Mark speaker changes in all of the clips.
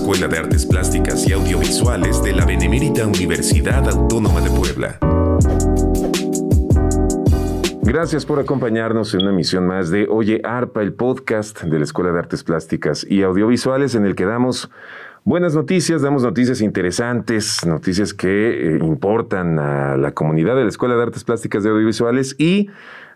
Speaker 1: Escuela de Artes Plásticas y Audiovisuales de la Benemérita Universidad Autónoma de Puebla.
Speaker 2: Gracias por acompañarnos en una emisión más de Oye Arpa, el podcast de la Escuela de Artes Plásticas y Audiovisuales en el que damos buenas noticias, damos noticias interesantes, noticias que eh, importan a la comunidad de la Escuela de Artes Plásticas y Audiovisuales y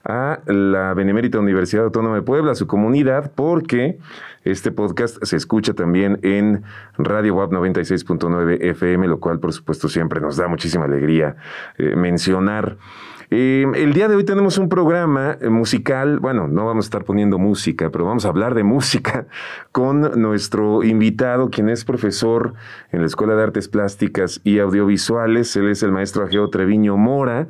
Speaker 2: a la Benemérita Universidad Autónoma de Puebla, a su comunidad, porque este podcast se escucha también en Radio WAP 96.9 FM, lo cual por supuesto siempre nos da muchísima alegría eh, mencionar. Eh, el día de hoy tenemos un programa eh, musical, bueno, no vamos a estar poniendo música, pero vamos a hablar de música con nuestro invitado, quien es profesor en la Escuela de Artes Plásticas y Audiovisuales. Él es el maestro Ageo Treviño Mora.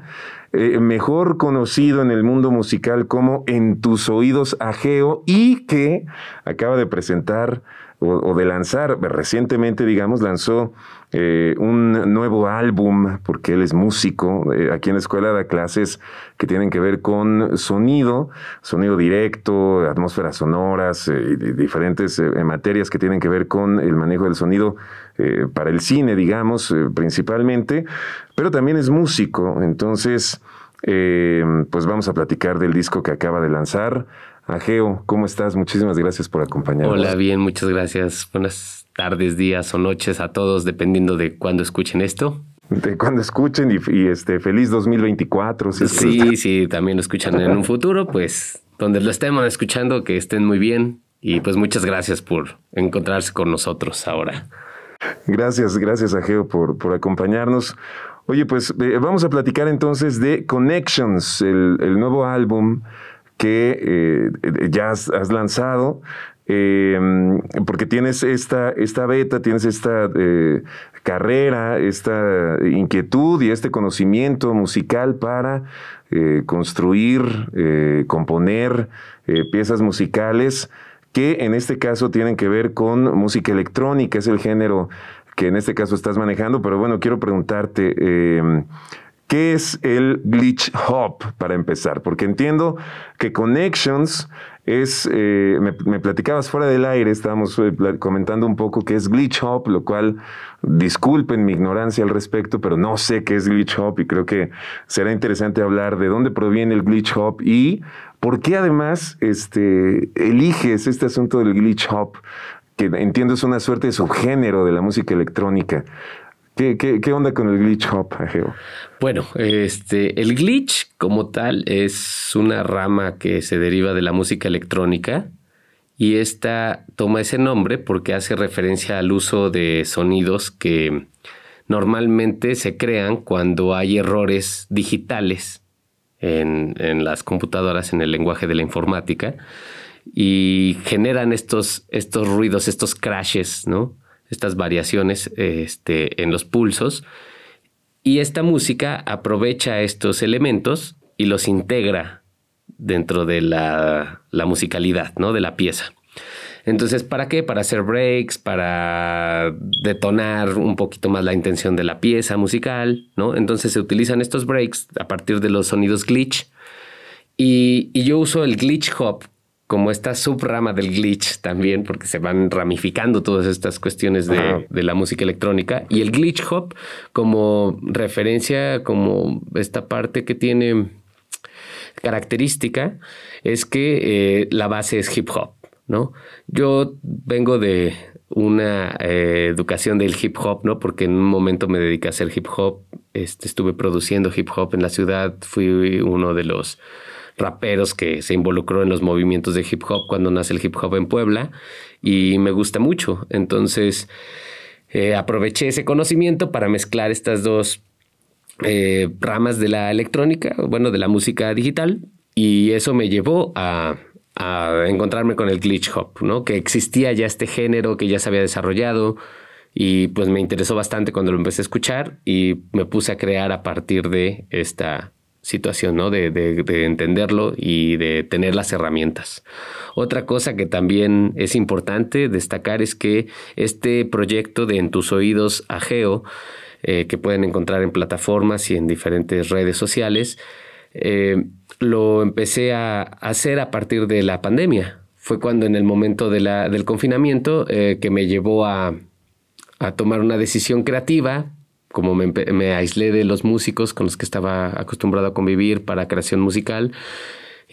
Speaker 2: Eh, mejor conocido en el mundo musical como En tus oídos Ageo y que acaba de presentar o, de lanzar, recientemente digamos, lanzó eh, un nuevo álbum, porque él es músico, eh, aquí en la escuela da clases que tienen que ver con sonido, sonido directo, atmósferas sonoras, diferentes materias que tienen que ver con el manejo del sonido para el cine, digamos, principalmente, pero también es músico, entonces... Eh, pues vamos a platicar del disco que acaba de lanzar. Ageo, ¿cómo estás? Muchísimas gracias por acompañarnos.
Speaker 3: Hola, bien, muchas gracias. Buenas tardes, días o noches a todos, dependiendo de cuándo escuchen esto.
Speaker 2: De cuando escuchen y, este feliz 2024.
Speaker 3: sí, sí, también lo escuchan en un futuro, pues donde lo estemos escuchando, que estén muy bien. Y pues muchas gracias por encontrarse con nosotros ahora.
Speaker 2: Gracias, gracias Ageo por, por acompañarnos. Oye, pues eh, vamos a platicar entonces de Connections, el, nuevo álbum que eh, ya has, lanzado. Em, porque tienes esta, esta beta, tienes esta eh, carrera, esta inquietud y este conocimiento musical para construir, componer piezas musicales que en este caso tienen que ver con música electrónica, es el género que en este caso estás manejando, pero bueno, quiero preguntarte, em, ¿qué es el glitch hop para empezar? Porque entiendo que Connections es, eh, me, platicabas fuera del aire, estábamos eh, comentando un poco qué es glitch hop, lo cual disculpen mi ignorancia al respecto, pero no sé qué es glitch hop y creo que será interesante hablar de dónde proviene el glitch hop y por qué además este, eliges este asunto del glitch hop que entiendo es una suerte de subgénero de la música electrónica. ¿Qué, qué, onda con el glitch hop, Ageo?
Speaker 3: Bueno, este, el glitch como tal es una rama que se deriva de la música electrónica y esta toma ese nombre porque hace referencia al uso de sonidos que normalmente se crean cuando hay errores digitales en, en las computadoras, en el lenguaje de la informática y generan estos, estos ruidos, estos crashes, ¿no? Estas variaciones este, en los pulsos. Y esta música aprovecha estos elementos y los integra dentro de la, la musicalidad, ¿no? De la pieza. Entonces, ¿para qué? Para hacer breaks, para detonar un poquito más la intención de la pieza musical, ¿no? Entonces se utilizan estos breaks a partir de los sonidos glitch. Y, y yo uso el glitch hop como esta subrama del glitch también, porque se van ramificando todas estas cuestiones de, la música electrónica, y el glitch hop como referencia, como esta parte que tiene característica, es que eh, la base es hip hop, ¿no? Yo vengo de una eh, educación del hip hop, ¿no? Porque en un momento me dediqué a hacer hip hop, este, estuve produciendo hip hop en la ciudad, fui uno de los raperos que se involucró en los movimientos de hip hop cuando nace el hip hop en Puebla y me gusta mucho. Entonces eh, aproveché ese conocimiento para mezclar estas dos eh, ramas de la electrónica, bueno, de la música digital y eso me llevó a, a encontrarme con el glitch hop, ¿no? Que existía ya este género que ya se había desarrollado y pues me interesó bastante cuando lo empecé a escuchar y me puse a crear a partir de esta situación, ¿no? De, de, entenderlo y de tener las herramientas. Otra cosa que también es importante destacar es que este proyecto de En tus oídos Ageo, eh, que pueden encontrar en plataformas y en diferentes redes sociales, eh, lo empecé a hacer a partir de la pandemia. Fue cuando en el momento de del confinamiento eh, que me llevó a, a tomar una decisión creativa, como me, me aislé de los músicos con los que estaba acostumbrado a convivir para creación musical,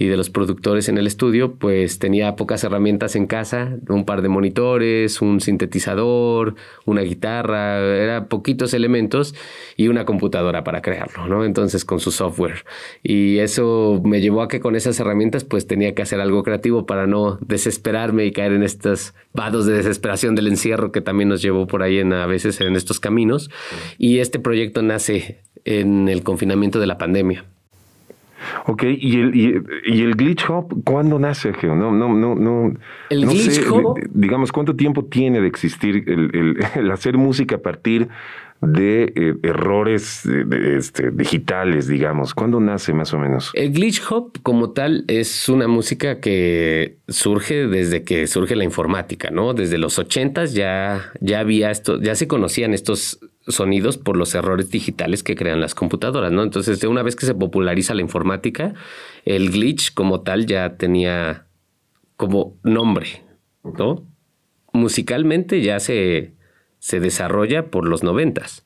Speaker 3: y de los productores en el estudio, pues tenía pocas herramientas en casa, un par de monitores, un sintetizador, una guitarra, eran poquitos elementos y una computadora para crearlo, ¿no? Entonces con su software. Y eso me llevó a que con esas herramientas pues tenía que hacer algo creativo para no desesperarme y caer en estos vados de desesperación del encierro que también nos llevó por ahí en, a veces en estos caminos. Y este proyecto nace en el confinamiento de la pandemia.
Speaker 2: Ok, ¿y el, y, el glitch hop cuándo nace, Geo? No, no, no, no.
Speaker 3: El glitch hop.
Speaker 2: Digamos, ¿cuánto tiempo tiene de existir el, el, hacer música a partir de eh, errores este, digitales, digamos? ¿Cuándo nace más o menos?
Speaker 3: El glitch hop como tal es una música que surge desde que surge la informática, ¿no? Desde los ochentas ya, ya había esto, ya se conocían estos sonidos por los errores digitales que crean las computadoras, ¿no? Entonces, de una vez que se populariza la informática, el glitch como tal ya tenía como nombre, ¿no? Musicalmente ya se, se desarrolla por los noventas,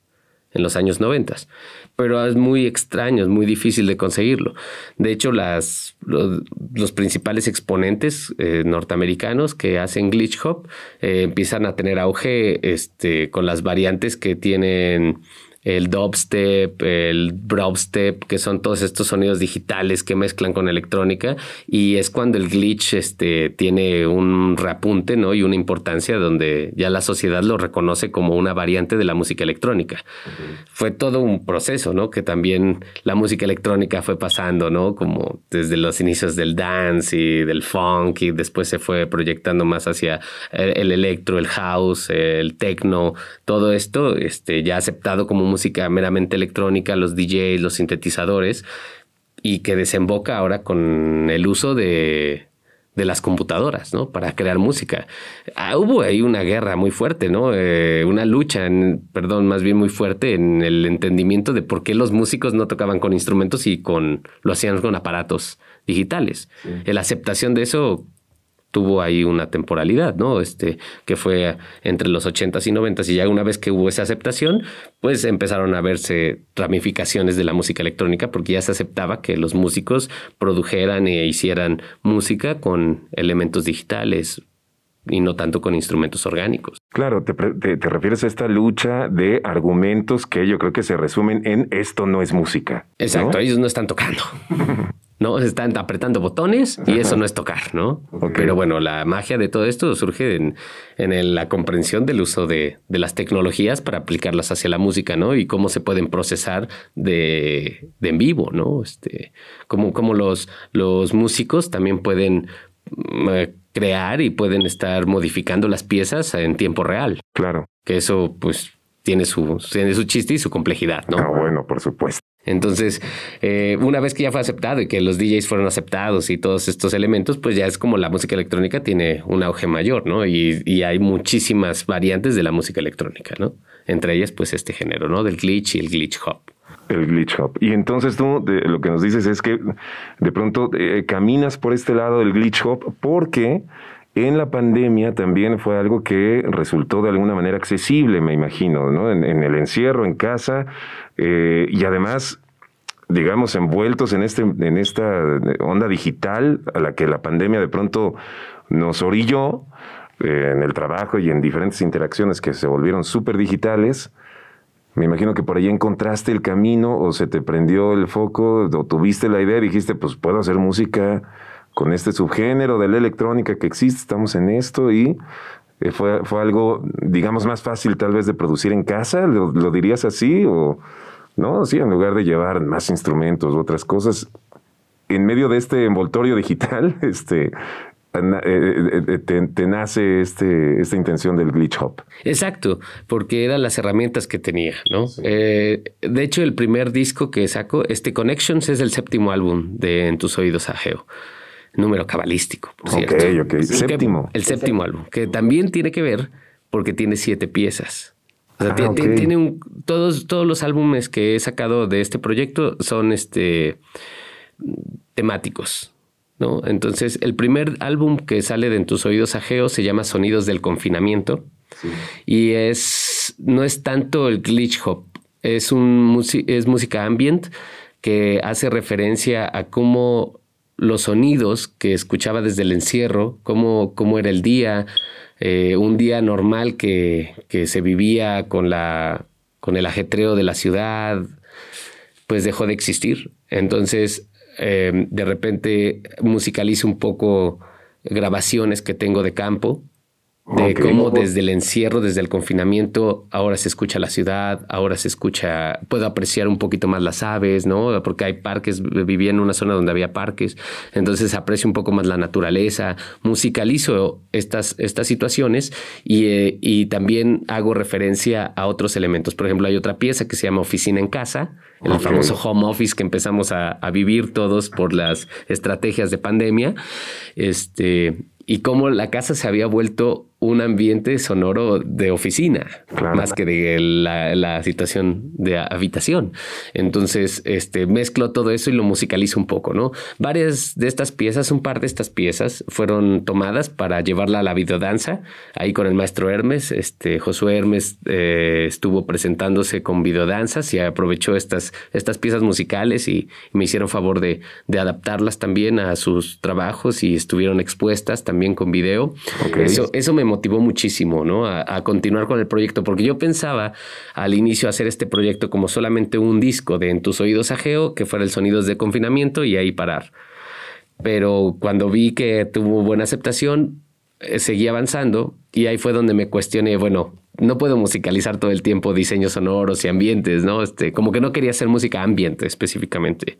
Speaker 3: en los años noventas pero es muy extraño, es muy difícil de conseguirlo. De hecho, los, principales exponentes eh, norteamericanos que hacen glitch hop eh, empiezan a tener auge este, con las variantes que tienen el dubstep, el brobstep, que son todos estos sonidos digitales que mezclan con electrónica y es cuando el glitch este, tiene un reapunte ¿no? y una importancia donde ya la sociedad lo reconoce como una variante de la música electrónica. Fue todo un proceso, ¿no? Que también la música electrónica fue pasando, ¿no? Como desde los inicios del dance y del funk y después se fue proyectando más hacia el electro, el house, el techno, todo esto este, ya aceptado como música meramente electrónica, los DJs, los sintetizadores, y que desemboca ahora con el uso de, de las computadoras, ¿no? Para crear música. Ah, hubo ahí una guerra muy fuerte, ¿no? Eh, una lucha, perdón, más bien muy fuerte en el entendimiento de por qué los músicos no tocaban con instrumentos y con lo hacían con aparatos digitales. La aceptación de eso tuvo ahí una temporalidad, ¿no? Este, que fue entre los 80s y 90s y ya una vez que hubo esa aceptación, pues empezaron a verse ramificaciones de la música electrónica porque ya se aceptaba que los músicos produjeran e hicieran música con elementos digitales, y no tanto con instrumentos orgánicos.
Speaker 2: Claro, te, te, refieres a esta lucha de argumentos que yo creo que se resumen en esto no es música.
Speaker 3: Exacto, ellos no están tocando. ¿no? Están apretando botones y eso no es tocar, ¿no? Pero bueno, la magia de todo esto surge en, en la comprensión del uso de, de, las tecnologías para aplicarlas hacia la música, ¿no? Y cómo se pueden procesar de, de en vivo, ¿no? Este, como, como los, los músicos también pueden mm, crear y pueden estar modificando las piezas en tiempo real.
Speaker 2: Claro.
Speaker 3: Que eso, pues, tiene su, tiene su chiste y su complejidad, ¿no?
Speaker 2: Ah, bueno, por supuesto.
Speaker 3: Entonces, eh, una vez que ya fue aceptado y que los DJs fueron aceptados y todos estos elementos, pues ya es como la música electrónica tiene un auge mayor, ¿no? Y, hay muchísimas variantes de la música electrónica, ¿no? Entre ellas, pues este género, ¿no? Del glitch y el glitch hop.
Speaker 2: El glitch hop. Y entonces tú lo que nos dices es que de pronto eh, caminas por este lado del glitch hop porque en la pandemia también fue algo que resultó de alguna manera accesible, me imagino, ¿no? En, el encierro, en casa, eh, y además, digamos, envueltos en, este, en esta onda digital a la que la pandemia de pronto nos orilló eh, en el trabajo y en diferentes interacciones que se volvieron súper digitales. Me imagino que por ahí encontraste el camino o se te prendió el foco o tuviste la idea y dijiste, pues puedo hacer música con este subgénero de la electrónica que existe, estamos en esto y eh, fue, fue algo, digamos, más fácil tal vez de producir en casa, ¿Lo, dirías así? O, ¿no? Sí, en lugar de llevar más instrumentos u otras cosas, en medio de este envoltorio digital, este, eh, eh, te, nace este, esta intención del glitch hop.
Speaker 3: Exacto, porque eran las herramientas que tenía, ¿no? de hecho, el primer disco que saco, este Connections, es el séptimo álbum de En tus oídos Ageo número cabalístico, por cierto.
Speaker 2: Ok, ok. Séptimo.
Speaker 3: El séptimo álbum, que también tiene que ver porque tiene siete piezas. O sea, ah, tiene, un, todos, todos los álbumes que he sacado de este proyecto son este, temáticos. ¿no? Entonces, el primer álbum que sale de En tus oídos ajeos se llama Sonidos del Confinamiento. Y es no es tanto el glitch hop, es, un, es música ambient que hace referencia a cómo los sonidos que escuchaba desde el encierro, cómo, cómo era el día, eh, un día normal que, que, se vivía con, la, con el ajetreo de la ciudad, pues dejó de existir. Entonces, eh, de repente musicalizo un poco grabaciones que tengo de campo de cómo desde el encierro, desde el confinamiento, ahora se escucha la ciudad, ahora se escucha, puedo apreciar un poquito más las aves, ¿no? Porque hay parques, vivía en una zona donde había parques, entonces aprecio un poco más la naturaleza, musicalizo estas, estas situaciones y, eh, y también hago referencia a otros elementos. Por ejemplo, hay otra pieza que se llama Oficina en Casa, el famoso home office que empezamos a, a vivir todos por las estrategias de pandemia. Este, y cómo la casa se había vuelto un ambiente sonoro de oficina, más que de la, situación de habitación. Entonces, este, mezclo todo eso y lo musicalizo un poco, ¿no? Varias de estas piezas, un par de estas piezas, fueron tomadas para llevarla a la videodanza, ahí con el maestro Hermes. Este, Josué Hermes eh, estuvo presentándose con videodanzas y aprovechó estas, estas piezas musicales y, me hicieron favor de, adaptarlas también a sus trabajos y estuvieron expuestas también con video. Eso, eso me motivó muchísimo, ¿no? A, continuar con el proyecto, porque yo pensaba al inicio hacer este proyecto como solamente un disco de En tus oídos ajeo, que fuera el sonidos de confinamiento y ahí parar. Pero cuando vi que tuvo buena aceptación, eh, seguí avanzando y ahí fue donde me cuestioné, bueno, no puedo musicalizar todo el tiempo diseños sonoros y ambientes, ¿no? Este, como que no quería hacer música ambiente específicamente.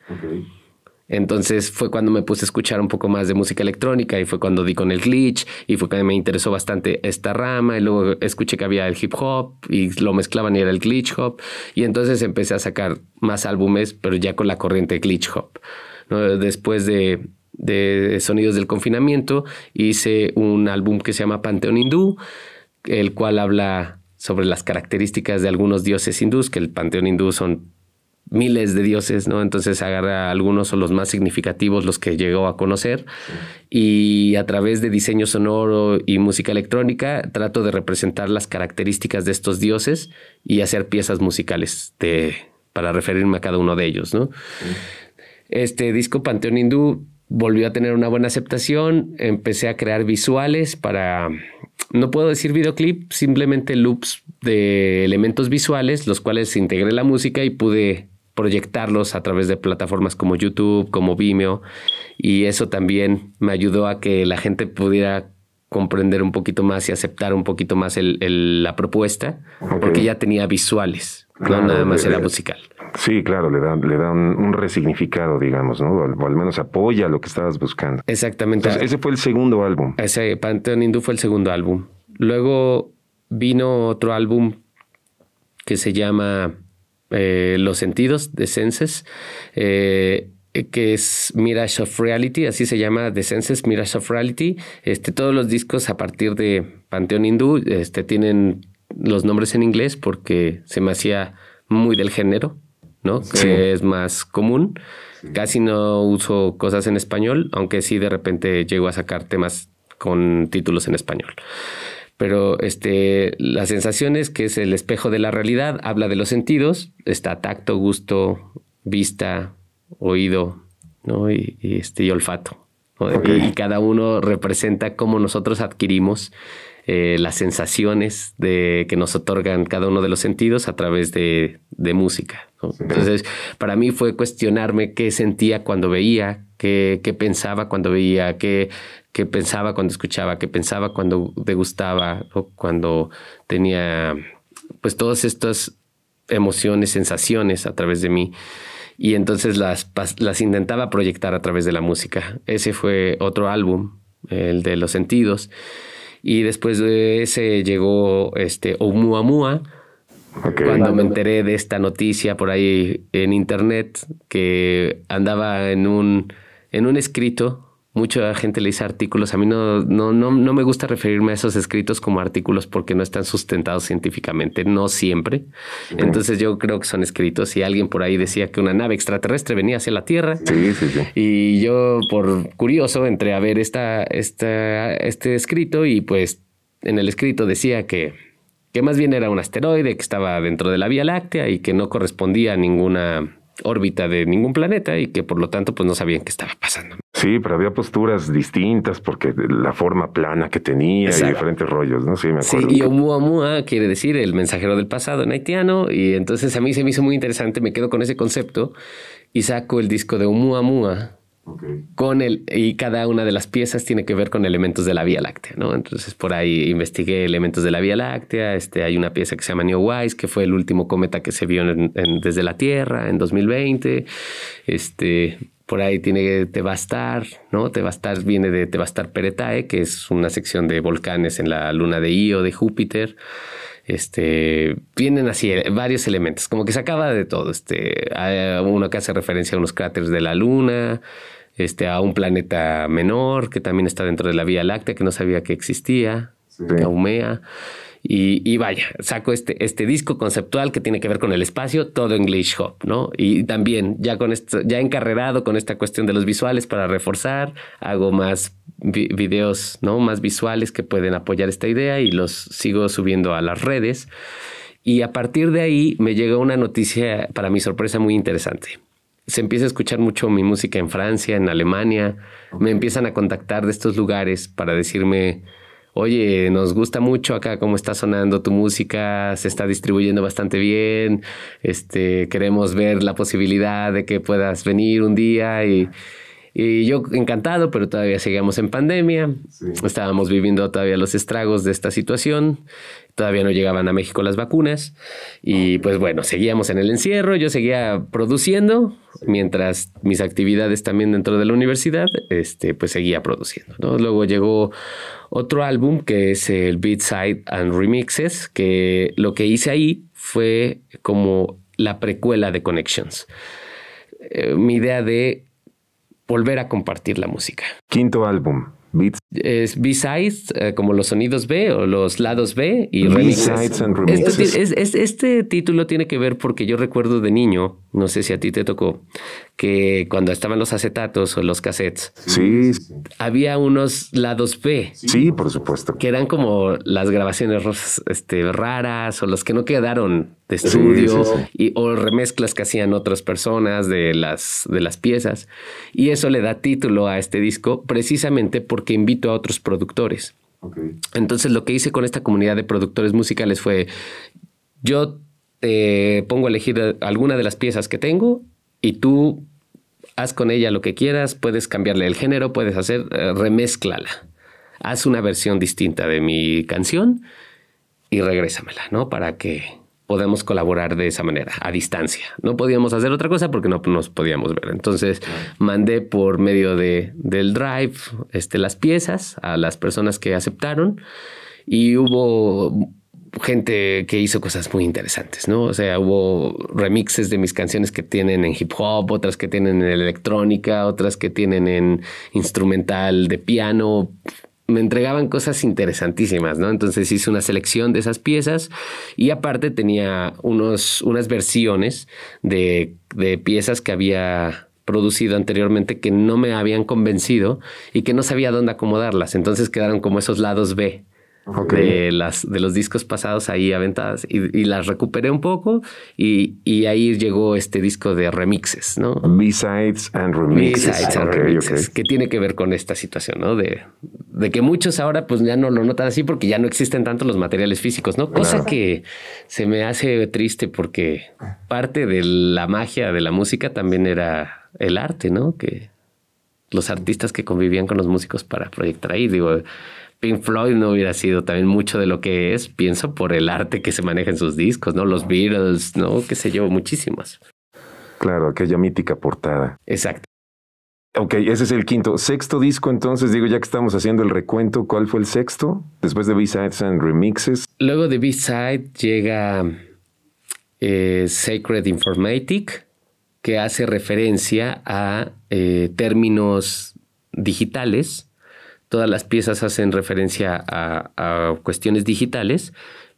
Speaker 3: Entonces fue cuando me puse a escuchar un poco más de música electrónica y fue cuando di con el glitch y fue cuando me interesó bastante esta rama y luego escuché que había el hip hop y lo mezclaban y era el glitch hop y entonces empecé a sacar más álbumes pero ya con la corriente glitch hop. Después de, de Sonidos del Confinamiento hice un álbum que se llama Panteón Hindú, el cual habla sobre las características de algunos dioses hindús, que el Panteón Hindú son miles de dioses, ¿no? Entonces agarra algunos o los más significativos, los que llegó a conocer, y a través de diseño sonoro y música electrónica trato de representar las características de estos dioses y hacer piezas musicales de, para referirme a cada uno de ellos, ¿no? Este disco Panteón Hindú volvió a tener una buena aceptación, empecé a crear visuales para, no puedo decir videoclip, simplemente loops de elementos visuales, los cuales integré la música y pude proyectarlos a través de plataformas como YouTube, como Vimeo, y eso también me ayudó a que la gente pudiera comprender un poquito más y aceptar un poquito más la propuesta, porque ya tenía visuales, no nada más era musical.
Speaker 2: Sí, claro, le da, le da un, resignificado, digamos, ¿no? O, al menos apoya lo que estabas buscando.
Speaker 3: Exactamente.
Speaker 2: ese fue el segundo álbum.
Speaker 3: Ese Pantheon Hindú fue el segundo álbum. Luego vino otro álbum que se llama eh, los sentidos de Senses, eh, que es Mirage of Reality, así se llama The Senses Mirage of Reality. Este, todos los discos a partir de Panteón Hindú este, tienen los nombres en inglés porque se me hacía muy del género, ¿no? Que es más común. Casi no uso cosas en español, aunque sí de repente llego a sacar temas con títulos en español pero este, las sensaciones, que es el espejo de la realidad, habla de los sentidos, está tacto, gusto, vista, oído, ¿no? y, este, y olfato. Y, cada uno representa cómo nosotros adquirimos eh, las sensaciones de, que nos otorgan cada uno de los sentidos a través de, de música. Entonces, para mí fue cuestionarme qué sentía cuando veía, qué, qué pensaba cuando veía, qué, qué pensaba cuando escuchaba, qué pensaba cuando degustaba o cuando tenía pues todas estas emociones, sensaciones a través de mí. Y entonces las, las intentaba proyectar a través de la música. Ese fue otro álbum, el de los sentidos. Y después de ese llegó este Oumuamua, Cuando me enteré de esta noticia por ahí en internet, que andaba en un, en un escrito mucha gente le dice artículos. A mí no, no, no, no me gusta referirme a esos escritos como artículos porque no están sustentados científicamente, no siempre. Entonces yo creo que son escritos y alguien por ahí decía que una nave extraterrestre venía hacia la Tierra.
Speaker 2: Sí, sí, sí.
Speaker 3: Y yo por curioso entré a ver esta, esta, este escrito y pues en el escrito decía que que más bien era un asteroide que estaba dentro de la Vía Láctea y que no correspondía a ninguna órbita de ningún planeta y que por lo tanto pues no sabían qué estaba pasando.
Speaker 2: Sí, pero había posturas distintas porque la forma plana que tenía y diferentes rollos, ¿no?
Speaker 3: Sí, me acuerdo. Sí, y Oumuamua quiere decir el mensajero del pasado en haitiano y entonces a mí se me hizo muy interesante, me quedo con ese concepto y saco el disco de Oumuamua con el, y cada una de las piezas tiene que ver con elementos de la Vía Láctea, ¿no? Entonces por ahí investigué elementos de la Vía Láctea. Este, hay una pieza que se llama Neowise, que fue el último cometa que se vio desde la Tierra en 2020. Este, por ahí tiene Tebastar, ¿no? Tebastar viene de Tebastar Peretae, que es una sección de volcanes en la luna de Io de Júpiter. Este, vienen así varios elementos, como que se acaba de todo. Este, hay uno que hace referencia a unos cráteres de la luna, este, a un planeta menor que también está dentro de la Vía Láctea, que no sabía que existía, sí. Y, vaya, saco este, este disco conceptual que tiene que ver con el espacio, todo en Glitch Hop, ¿no? Y también ya con esto, ya encarrerado con esta cuestión de los visuales para reforzar, hago más videos, ¿no? Más visuales que pueden apoyar esta idea y los sigo subiendo a las redes. Y a partir de ahí me llega una noticia, para mi sorpresa, muy interesante se empieza a escuchar mucho mi música en Francia, en Alemania. Me empiezan a contactar de estos lugares para decirme, oye, nos gusta mucho acá cómo está sonando tu música, se está distribuyendo bastante bien, este, queremos ver la posibilidad de que puedas venir un día y y yo encantado, pero todavía seguíamos en pandemia. Estábamos viviendo todavía los estragos de esta situación. Todavía no llegaban a México las vacunas. Y pues bueno, seguíamos en el encierro. Yo seguía produciendo mientras mis actividades también dentro de la universidad, este, pues seguía produciendo. Luego llegó otro álbum que es el Beat Side and Remixes, que lo que hice ahí fue como la precuela de Connections. Eh, mi idea de volver a compartir la música.
Speaker 2: Quinto álbum.
Speaker 3: Beats. Es B-sides, eh, como los sonidos B o los lados B y
Speaker 2: remixes.
Speaker 3: Este, este, título tiene que ver porque yo recuerdo de niño, no sé si a ti te tocó, que cuando estaban los acetatos o los cassettes,
Speaker 2: sí.
Speaker 3: había unos lados B.
Speaker 2: Sí, por supuesto.
Speaker 3: Que eran como las grabaciones este, raras o los que no quedaron de estudio y, o remezclas que hacían otras personas de las, de las piezas. Y eso le da título a este disco precisamente porque invito a otros productores. Entonces lo que hice con esta comunidad de productores musicales fue, yo te pongo a elegir alguna de las piezas que tengo y tú haz con ella lo que quieras, puedes cambiarle el género, puedes hacer, uh, remezclala. Haz una versión distinta de mi canción y regrésamela, ¿no? Para que podemos colaborar de esa manera, a distancia. No podíamos hacer otra cosa porque no nos podíamos ver. Entonces mandé por medio de, del Drive este, las piezas a las personas que aceptaron y hubo gente que hizo cosas muy interesantes, ¿no? O sea, hubo remixes de mis canciones que tienen en hip hop, otras que tienen en electrónica, otras que tienen en instrumental de piano, me entregaban cosas interesantísimas, ¿no? Entonces hice una selección de esas piezas y aparte tenía unos, unas versiones de, de piezas que había producido anteriormente que no me habían convencido y que no sabía dónde acomodarlas. Entonces quedaron como esos lados B de, las, de los discos pasados ahí aventadas y, las recuperé un poco y, y, ahí llegó este disco de remixes, ¿no?
Speaker 2: B-Sides and Remixes.
Speaker 3: B-Sides and Remixes, que tiene que ver con esta situación, ¿no? De, de, que muchos ahora pues ya no lo notan así porque ya no existen tanto los materiales físicos, ¿no? Cosa que se me hace triste porque parte de la magia de la música también era el arte, ¿no? Que los artistas que convivían con los músicos para proyectar ahí, digo, Pink Floyd no hubiera sido también mucho de lo que es, pienso, por el arte que se maneja en sus discos, ¿no? Los Beatles, ¿no? Qué sé yo, muchísimos.
Speaker 2: Claro, aquella mítica portada.
Speaker 3: Exacto.
Speaker 2: Ok, ese es el quinto. Sexto disco, entonces, digo, ya que estamos haciendo el recuento, ¿cuál fue el sexto? Después de B-Sides and Remixes.
Speaker 3: Luego de B-Side llega eh, Sacred Informatic, que hace referencia a eh, términos digitales Todas las piezas hacen referencia a, cuestiones digitales,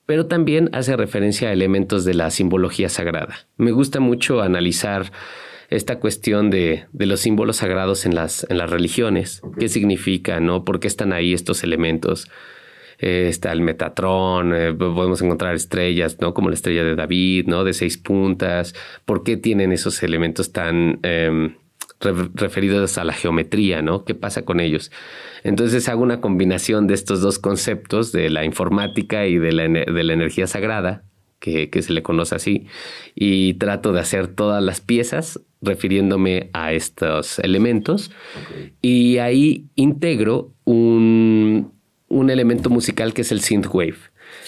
Speaker 3: pero también hace referencia a elementos de la simbología sagrada. Me gusta mucho analizar esta cuestión de, los símbolos sagrados en las, en las religiones. ¿Qué significa? ¿no? ¿Por qué están ahí estos elementos? eh, está el Metatron, eh, podemos encontrar estrellas, ¿no? Como la estrella de David, ¿no? De seis puntas. ¿Por qué tienen esos elementos tan em, referidos a la geometría, ¿no? ¿Qué pasa con ellos? Entonces hago una combinación de estos dos conceptos, de la informática y de la, de la energía sagrada, que, se le conoce así, y trato de hacer todas las piezas refiriéndome a estos elementos. Y ahí integro un, un elemento musical que es el synthwave.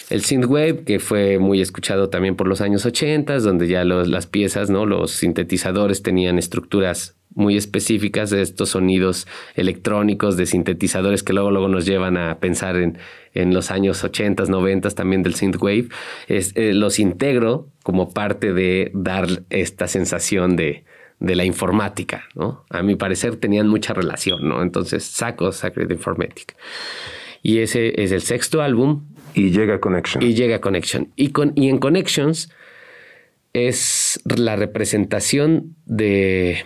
Speaker 3: El synthwave, que fue muy escuchado también por los años 80, donde ya las piezas, ¿no? los sintetizadores tenían estructuras muy específicas de estos sonidos electrónicos de sintetizadores que luego, luego nos llevan a pensar en, en los años 80, 90 también del synthwave, es, eh, los integro como parte de dar esta sensación de, de la informática, ¿no? A mi parecer tenían mucha relación, ¿no? Entonces saco Sacred Informatic. Y ese es el sexto álbum.
Speaker 2: Y llega Connection.
Speaker 3: Y llega Connection. Y, con, y en Connections es la representación de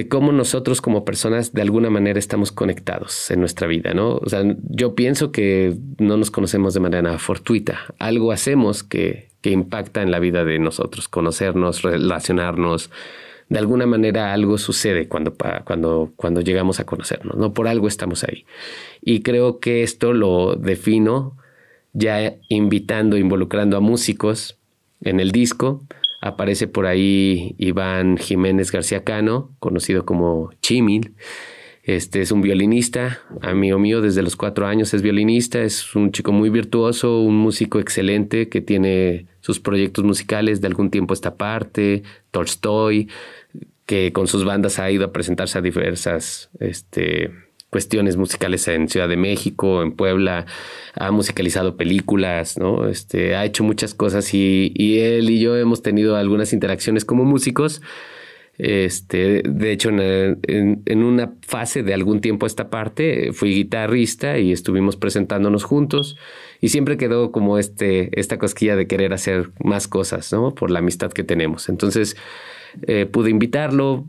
Speaker 3: de cómo nosotros como personas de alguna manera estamos conectados en nuestra vida, ¿no? O sea, yo pienso que no nos conocemos de manera fortuita. Algo hacemos que, que impacta en la vida de nosotros, conocernos, relacionarnos. De alguna manera algo sucede cuando, cuando, cuando llegamos a conocernos, ¿no? Por algo estamos ahí. Y creo que esto lo defino ya invitando, involucrando a músicos en el disco, Aparece por ahí Iván Jiménez García Cano, conocido como Chimil. Este es un violinista, amigo mío desde los cuatro años es violinista, es un chico muy virtuoso, un músico excelente que tiene sus proyectos musicales de algún tiempo esta parte, Tolstoy, que con sus bandas ha ido a presentarse a diversas este, cuestiones musicales en Ciudad de México, en Puebla, ha musicalizado películas, ¿no? Este, ha hecho muchas cosas y, él y yo hemos tenido algunas interacciones como músicos. Este, de hecho, en, en, una fase de algún tiempo esta parte, fui guitarrista y estuvimos presentándonos juntos y siempre quedó como este, esta cosquilla de querer hacer más cosas, ¿no? Por la amistad que tenemos. Entonces, eh, pude invitarlo,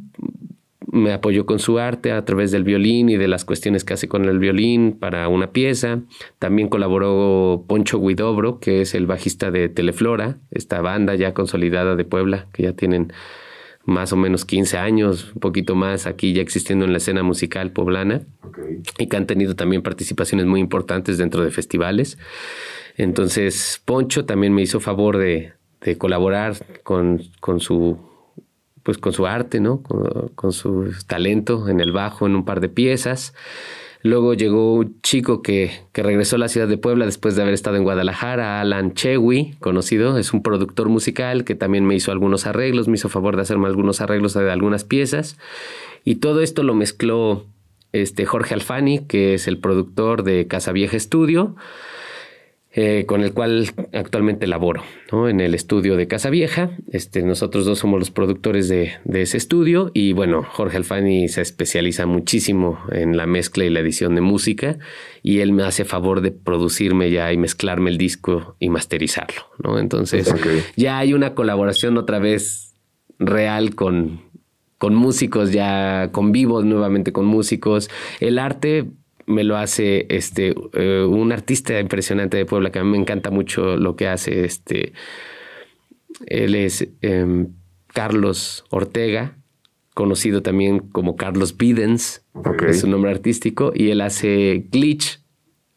Speaker 3: me apoyó con su arte a través del violín y de las cuestiones que hace con el violín para una pieza. También colaboró Poncho Guidobro, que es el bajista de Teleflora, esta banda ya consolidada de Puebla, que ya tienen más o menos 15 años, un poquito más aquí ya existiendo en la escena musical poblana y que han tenido también participaciones muy importantes dentro de festivales. Entonces, Poncho también me hizo favor de, de colaborar con, con su pues con su arte, ¿no? Con, su talento en el bajo, en un par de piezas. Luego llegó un chico que, que, regresó a la ciudad de Puebla después de haber estado en Guadalajara, Alan Chewi, conocido, es un productor musical que también me hizo algunos arreglos, me hizo favor de hacerme algunos arreglos de algunas piezas. Y todo esto lo mezcló este Jorge Alfani, que es el productor de Casa Vieja Estudio. Eh, con el cual actualmente laboro en el estudio de Casa Vieja. Este, nosotros dos somos los productores de, ese estudio y bueno, Jorge Alfani se especializa muchísimo en la mezcla y la edición de música y él me hace favor de producirme ya y mezclarme el disco y masterizarlo. ¿no? Entonces ya hay una colaboración otra vez real con, con músicos, ya convivo nuevamente con músicos. El arte me lo hace este, eh, un artista impresionante de Puebla que a mí me encanta mucho lo que hace. Este, él es em, Carlos Ortega, conocido también como Carlos Bidens, es su nombre artístico, y él hace glitch,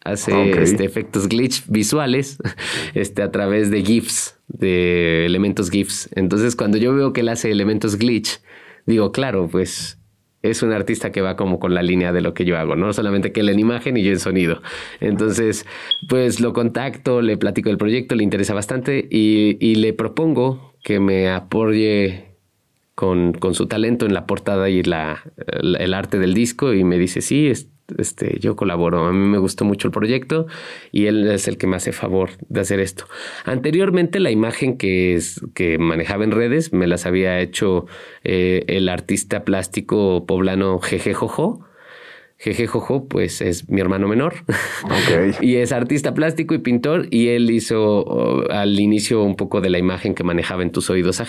Speaker 3: hace este, efectos glitch visuales este, a través de GIFs, de elementos GIFs. Entonces, cuando yo veo que él hace elementos glitch, digo, claro, pues es un artista que va como con la línea de lo que yo hago, no solamente que él en imagen y yo en sonido. Entonces, pues lo contacto, le platico del proyecto, le interesa bastante y, le propongo que me apoye con, con, su talento en la portada y la, el arte del disco y me dice, sí, este, yo colaboro. A mí me gustó mucho el proyecto y él es el que me hace favor de hacer esto. Anteriormente, la imagen que, es, que manejaba en redes me las había hecho eh, el artista plástico poblano Jeje Jojo. Jeje Jojo, pues es mi hermano menor. y es artista plástico y pintor. Y él hizo oh, al inicio un poco de la imagen que manejaba en tus oídos a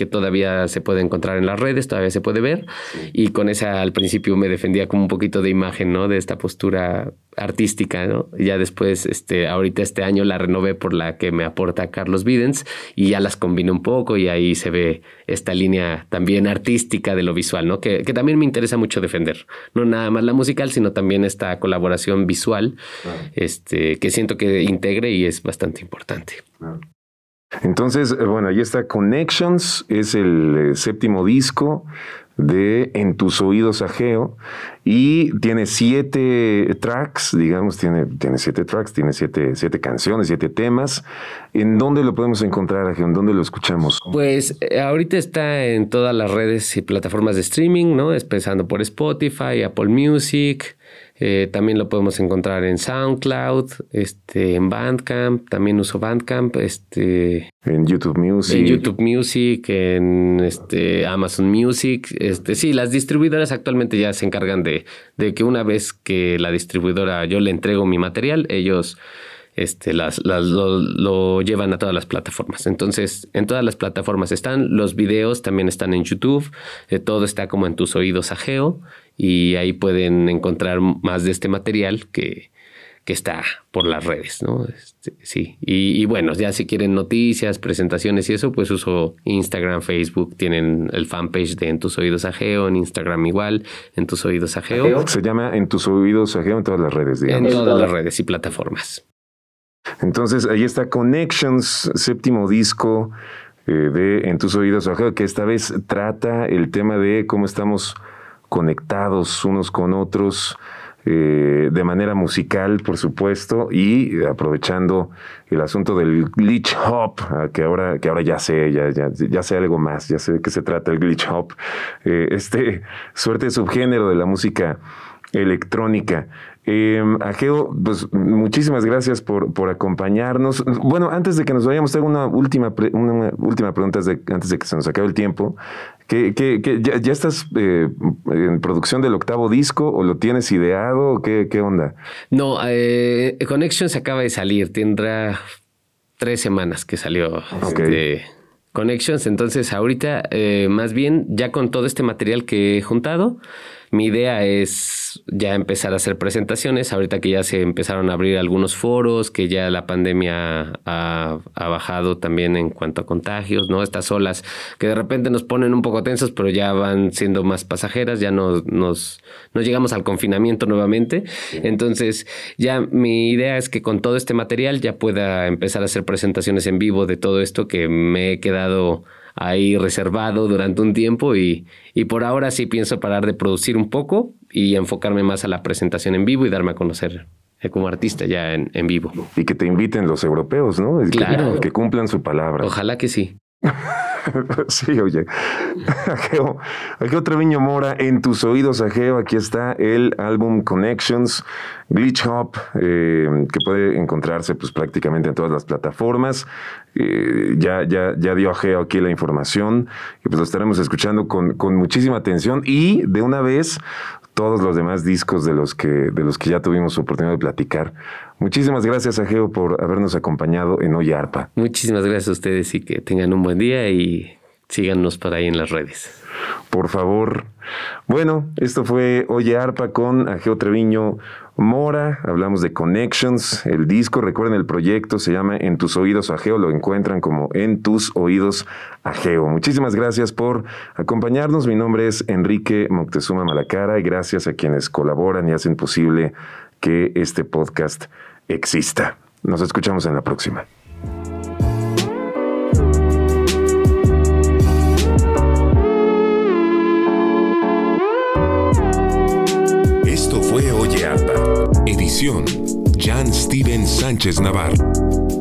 Speaker 3: que todavía se puede encontrar en las redes, todavía se puede ver. Y con esa al principio me defendía como un poquito de imagen, ¿no? De esta postura artística, ¿no? ya después, este, ahorita este año la renové por la que me aporta Carlos Videns y ya las combino un poco y ahí se ve esta línea también artística de lo visual, ¿no? Que, que también me interesa mucho defender. No nada más la musical, sino también esta colaboración visual, este, que siento que integre y es bastante importante.
Speaker 2: Entonces, eh, bueno, ahí está Connections, es el eh, séptimo disco de En tus oídos Ageo y tiene siete tracks, digamos, tiene, tiene siete tracks, tiene siete, siete canciones, siete temas. ¿En dónde lo podemos encontrar? ¿En dónde lo escuchamos?
Speaker 3: Pues eh, ahorita está en todas las redes y plataformas de streaming, ¿no? Empezando por Spotify, Apple Music, eh, también lo podemos encontrar en SoundCloud, este, en Bandcamp, también uso Bandcamp, este,
Speaker 2: en YouTube Music,
Speaker 3: en YouTube Music, en este, Amazon Music, este, sí, las distribuidoras actualmente ya se encargan de, de que una vez que la distribuidora yo le entrego mi material, ellos este, las, lo, llevan a todas las plataformas. Entonces, en todas las plataformas están, los videos también están en YouTube, eh, todo está como en tus oídos ajeo y ahí pueden encontrar más de este material que, que está por las redes, ¿no? Este, sí, y, bueno, ya si quieren noticias, presentaciones y eso, pues uso Instagram, Facebook, tienen el fanpage de En tus oídos ajeo, en Instagram igual, En tus oídos ajeo.
Speaker 2: Se llama En tus oídos ajeo en todas las redes, digamos.
Speaker 3: En todas las redes y plataformas.
Speaker 2: Entonces, ahí está Connections, séptimo disco eh, de En tus oídos ajeo, que esta vez trata el tema de cómo estamos conectados unos con otros, eh, de manera musical, por supuesto, y aprovechando el asunto del glitch hop, ah, que ahora, que ahora ya sé, ya, ya, ya sé algo más, ya sé de qué se trata el glitch hop, eh, este suerte de subgénero de la música electrónica. Eh, Ageo, pues muchísimas gracias por, por acompañarnos. Bueno, antes de que nos vayamos, tengo una última, una última pregunta antes de que se nos acabe el tiempo. ¿Qué, qué, ya, estás eh, en producción del octavo disco o lo tienes ideado? ¿Qué, qué onda?
Speaker 3: No, eh, Connections acaba de salir. Tendrá tres semanas que salió este, Connections. Entonces, ahorita, eh, más bien, ya con todo este material que he juntado, mi idea es ya empezar a hacer presentaciones, ahorita que ya se empezaron a abrir algunos foros, que ya la pandemia ha, bajado también en cuanto a contagios, ¿no? Estas olas que de repente nos ponen un poco tensos, pero ya van siendo más pasajeras, ya no, nos, no llegamos al confinamiento nuevamente. Entonces, ya mi idea es que con todo este material ya pueda empezar a hacer presentaciones en vivo de todo esto que me he quedado ahí reservado durante un tiempo y, y por ahora sí pienso parar de producir un poco y enfocarme más a la presentación en vivo y darme a conocer como artista ya en, en vivo.
Speaker 2: Y que te inviten los europeos, ¿no?
Speaker 3: Claro.
Speaker 2: Que, que cumplan su palabra.
Speaker 3: Ojalá que sí.
Speaker 2: sí, oye. Ageo, Ageo Treviño Mora, en tus oídos, Ageo, aquí está el álbum Connections, Glitch Hop, eh, que puede encontrarse pues prácticamente en todas las plataformas. Eh, ya, ya, ya dio Ageo aquí la información y pues lo estaremos escuchando con, con muchísima atención y de una vez todos los demás discos de los que, de los que ya tuvimos oportunidad de platicar. Muchísimas gracias, Ageo, por habernos acompañado en Oye Arpa.
Speaker 3: Muchísimas gracias a ustedes y que tengan un buen día y síganos por ahí en las redes.
Speaker 2: Por favor. Bueno, esto fue Oye Arpa con Ageo Treviño Mora. Hablamos de Connections, el disco. Recuerden, el proyecto se llama En tus oídos Ageo. Lo encuentran como En tus oídos Ageo. Muchísimas gracias por acompañarnos. Mi nombre es Enrique Moctezuma Malacara y gracias a quienes colaboran y hacen posible que este podcast exista. Nos escuchamos en la próxima.
Speaker 1: Jan Steven Sánchez Navarro.